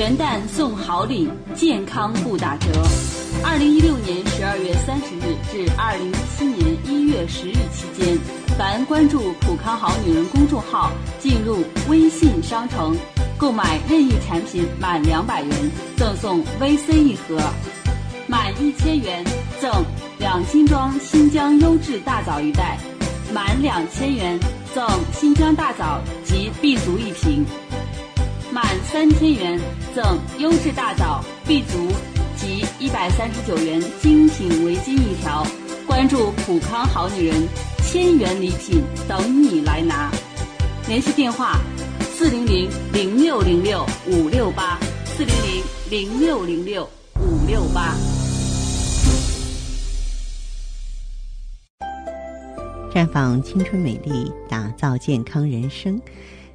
元旦送好礼，健康不打折。二零一六年十二月三十日至二零一七年一月十日期间，凡关注“普康好女人”公众号，进入微信商城，购买任意产品满两百元赠送 VC 一盒，满一千元赠两斤装新疆优质大枣一袋，满两千元赠新疆大枣及 B 族一瓶。满三千元赠优质大枣 B 族及一百三十九元精品围巾一条。关注普康好女人，千元礼品等你来拿。联系电话：四零零零六零六五六八四零零零六零六五六八。绽放青春美丽，打造健康人生。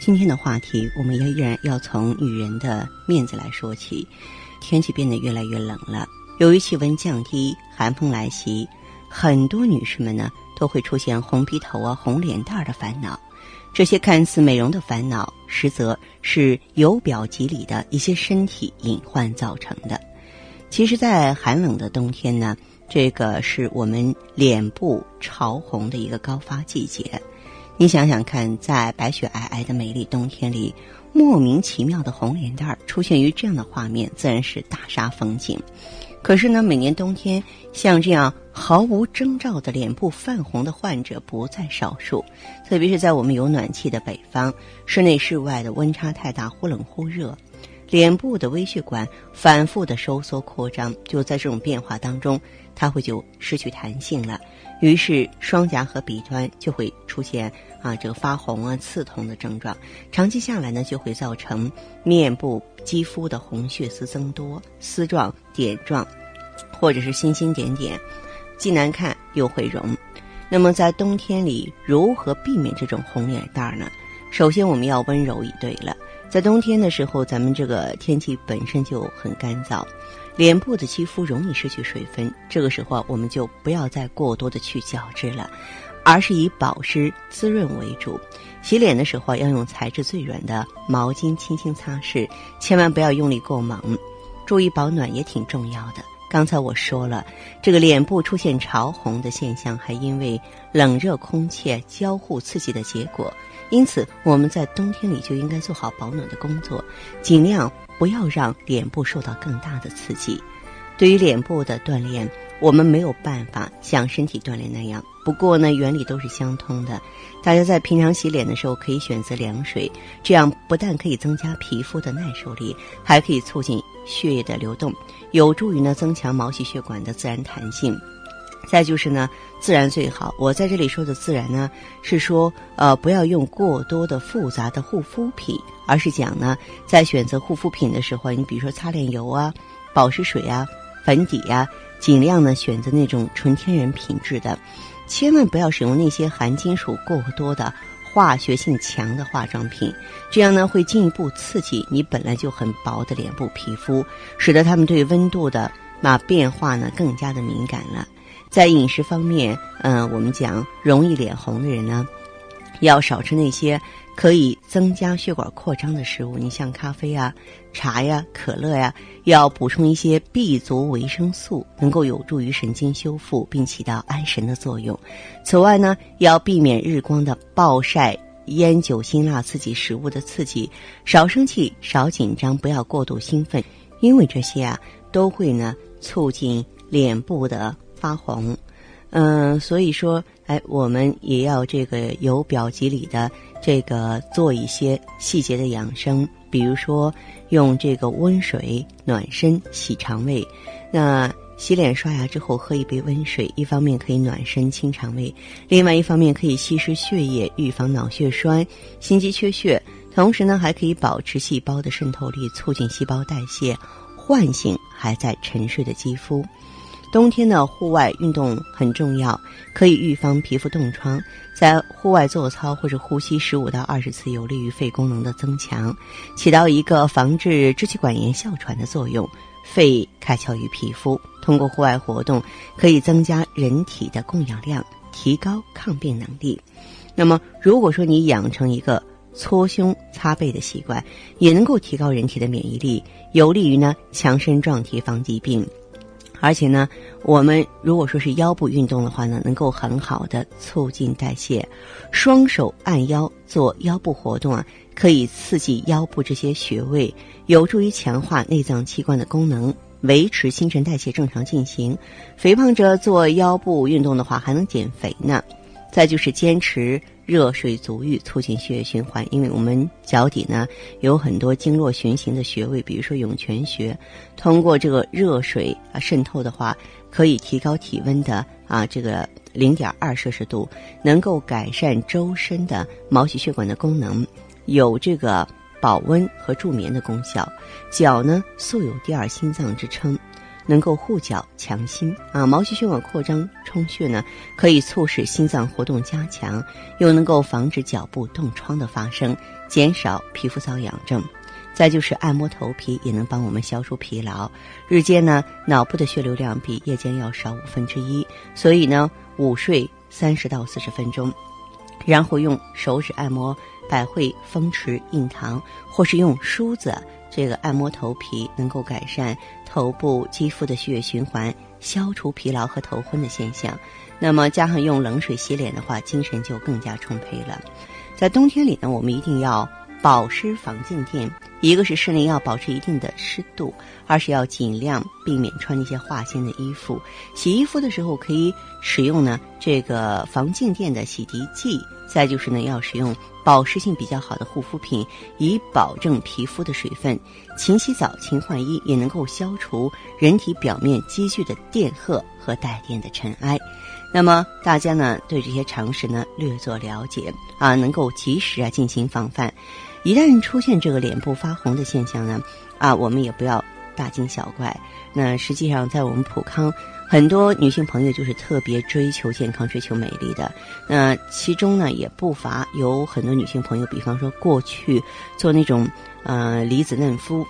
今天的话题，我们也依然要从女人的面子来说起。天气变得越来越冷了，由于气温降低，寒风来袭，很多女士们呢都会出现红鼻头啊、红脸蛋儿的烦恼。这些看似美容的烦恼，实则是由表及里的一些身体隐患造成的。其实，在寒冷的冬天呢，这个是我们脸部潮红的一个高发季节。你想想看，在白雪皑皑的美丽冬天里，莫名其妙的红脸蛋儿出现于这样的画面，自然是大煞风景。可是呢，每年冬天像这样毫无征兆的脸部泛红的患者不在少数，特别是在我们有暖气的北方，室内室外的温差太大，忽冷忽热，脸部的微血管反复的收缩扩张，就在这种变化当中，它会就失去弹性了。于是，双颊和鼻端就会出现啊这个发红啊、刺痛的症状。长期下来呢，就会造成面部肌肤的红血丝增多、丝状、点状，或者是星星点点，既难看又会融。那么在冬天里，如何避免这种红脸蛋儿呢？首先，我们要温柔以对了。在冬天的时候，咱们这个天气本身就很干燥。脸部的肌肤容易失去水分，这个时候，我们就不要再过多的去角质了，而是以保湿滋润为主。洗脸的时候要用材质最软的毛巾轻轻擦拭，千万不要用力过猛。注意保暖也挺重要的。刚才我说了，这个脸部出现潮红的现象，还因为冷热空气交互刺激的结果。因此，我们在冬天里就应该做好保暖的工作，尽量。不要让脸部受到更大的刺激。对于脸部的锻炼，我们没有办法像身体锻炼那样。不过呢，原理都是相通的。大家在平常洗脸的时候，可以选择凉水，这样不但可以增加皮肤的耐受力，还可以促进血液的流动，有助于呢增强毛细血管的自然弹性。再就是呢，自然最好。我在这里说的自然呢，是说呃，不要用过多的复杂的护肤品，而是讲呢，在选择护肤品的时候，你比如说擦脸油啊、保湿水啊、粉底呀，尽量呢选择那种纯天然品质的，千万不要使用那些含金属过多的、化学性强的化妆品，这样呢会进一步刺激你本来就很薄的脸部皮肤，使得它们对温度的那变化呢更加的敏感了。在饮食方面，嗯，我们讲容易脸红的人呢，要少吃那些可以增加血管扩张的食物。你像咖啡啊、茶呀、可乐呀，要补充一些 B 族维生素，能够有助于神经修复，并起到安神的作用。此外呢，要避免日光的暴晒、烟酒辛辣刺激食物的刺激，少生气、少紧张，不要过度兴奋，因为这些啊都会呢促进脸部的。发红，嗯，所以说，哎，我们也要这个由表及里的这个做一些细节的养生，比如说用这个温水暖身洗肠胃。那洗脸刷牙之后喝一杯温水，一方面可以暖身清肠胃，另外一方面可以稀释血液，预防脑血栓、心肌缺血，同时呢还可以保持细胞的渗透力，促进细胞代谢。唤醒还在沉睡的肌肤。冬天的户外运动很重要，可以预防皮肤冻疮。在户外做操或者呼吸十五到二十次，有利于肺功能的增强，起到一个防治支气管炎、哮喘的作用。肺开窍于皮肤，通过户外活动可以增加人体的供氧量，提高抗病能力。那么，如果说你养成一个搓胸擦背的习惯，也能够提高人体的免疫力，有利于呢强身壮体、防疾病。而且呢，我们如果说是腰部运动的话呢，能够很好的促进代谢。双手按腰做腰部活动啊，可以刺激腰部这些穴位，有助于强化内脏器官的功能，维持新陈代谢正常进行。肥胖者做腰部运动的话，还能减肥呢。再就是坚持。热水足浴促进血液循环，因为我们脚底呢有很多经络循行的穴位，比如说涌泉穴，通过这个热水啊渗透的话，可以提高体温的啊这个零点二摄氏度，能够改善周身的毛细血管的功能，有这个保温和助眠的功效。脚呢素有第二心脏之称。能够护脚强心啊，毛细血管扩张充血呢，可以促使心脏活动加强，又能够防止脚部冻疮的发生，减少皮肤瘙痒症。再就是按摩头皮，也能帮我们消除疲劳。日间呢，脑部的血流量比夜间要少五分之一，所以呢，午睡三十到四十分钟，然后用手指按摩百会、风池、印堂，或是用梳子。这个按摩头皮能够改善头部肌肤的血液循环，消除疲劳和头昏的现象。那么加上用冷水洗脸的话，精神就更加充沛了。在冬天里呢，我们一定要保湿防静电。一个是室内要保持一定的湿度，二是要尽量避免穿那些化纤的衣服。洗衣服的时候可以使用呢这个防静电的洗涤剂。再就是呢，要使用保湿性比较好的护肤品，以保证皮肤的水分。勤洗澡、勤换衣，也能够消除人体表面积聚的电荷和带电的尘埃。那么大家呢，对这些常识呢略作了解啊，能够及时啊进行防范。一旦出现这个脸部发红的现象呢，啊，我们也不要大惊小怪。那实际上，在我们普康。很多女性朋友就是特别追求健康、追求美丽的，那其中呢也不乏有很多女性朋友，比方说过去做那种呃离子嫩肤，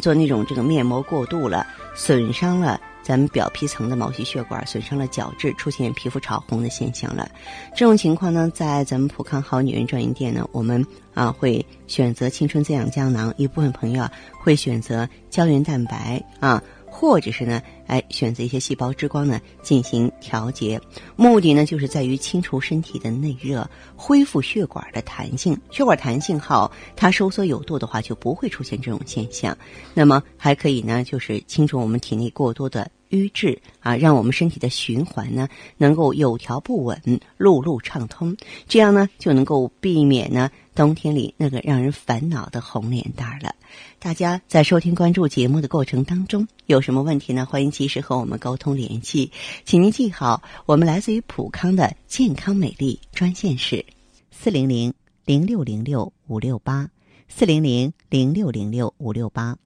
做那种这个面膜过度了，损伤了咱们表皮层的毛细血管，损伤了角质，出现皮肤潮红的现象了。这种情况呢，在咱们普康好女人专营店呢，我们啊会选择青春滋养胶囊，一部分朋友啊会选择胶原蛋白啊。或者是呢，哎，选择一些细胞之光呢进行调节，目的呢就是在于清除身体的内热，恢复血管的弹性。血管弹性好，它收缩有度的话，就不会出现这种现象。那么还可以呢，就是清除我们体内过多的。瘀滞啊，让我们身体的循环呢能够有条不紊、路路畅通，这样呢就能够避免呢冬天里那个让人烦恼的红脸蛋儿了。大家在收听、关注节目的过程当中，有什么问题呢？欢迎及时和我们沟通联系，请您记好，我们来自于普康的健康美丽专线是四零零零六零六五六八四零零零六零六五六八。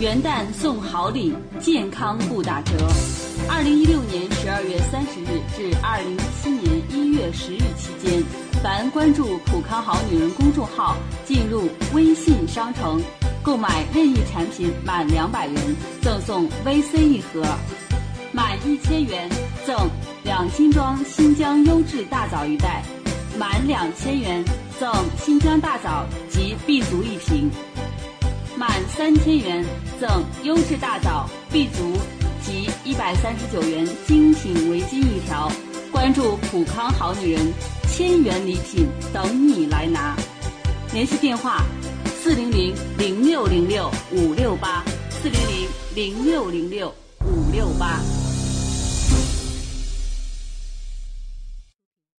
元旦送好礼，健康不打折。二零一六年十二月三十日至二零一七年一月十日期间，凡关注“普康好女人”公众号，进入微信商城，购买任意产品满两百元赠送 VC 一盒，满一千元赠两斤装新疆优质大枣一袋，满两千元赠新疆大枣及 B 族一瓶。满三千元赠优质大枣 B 足及一百三十九元精品围巾一条。关注普康好女人，千元礼品等你来拿。联系电话：四零零零六零六五六八四零零零六零六五六八。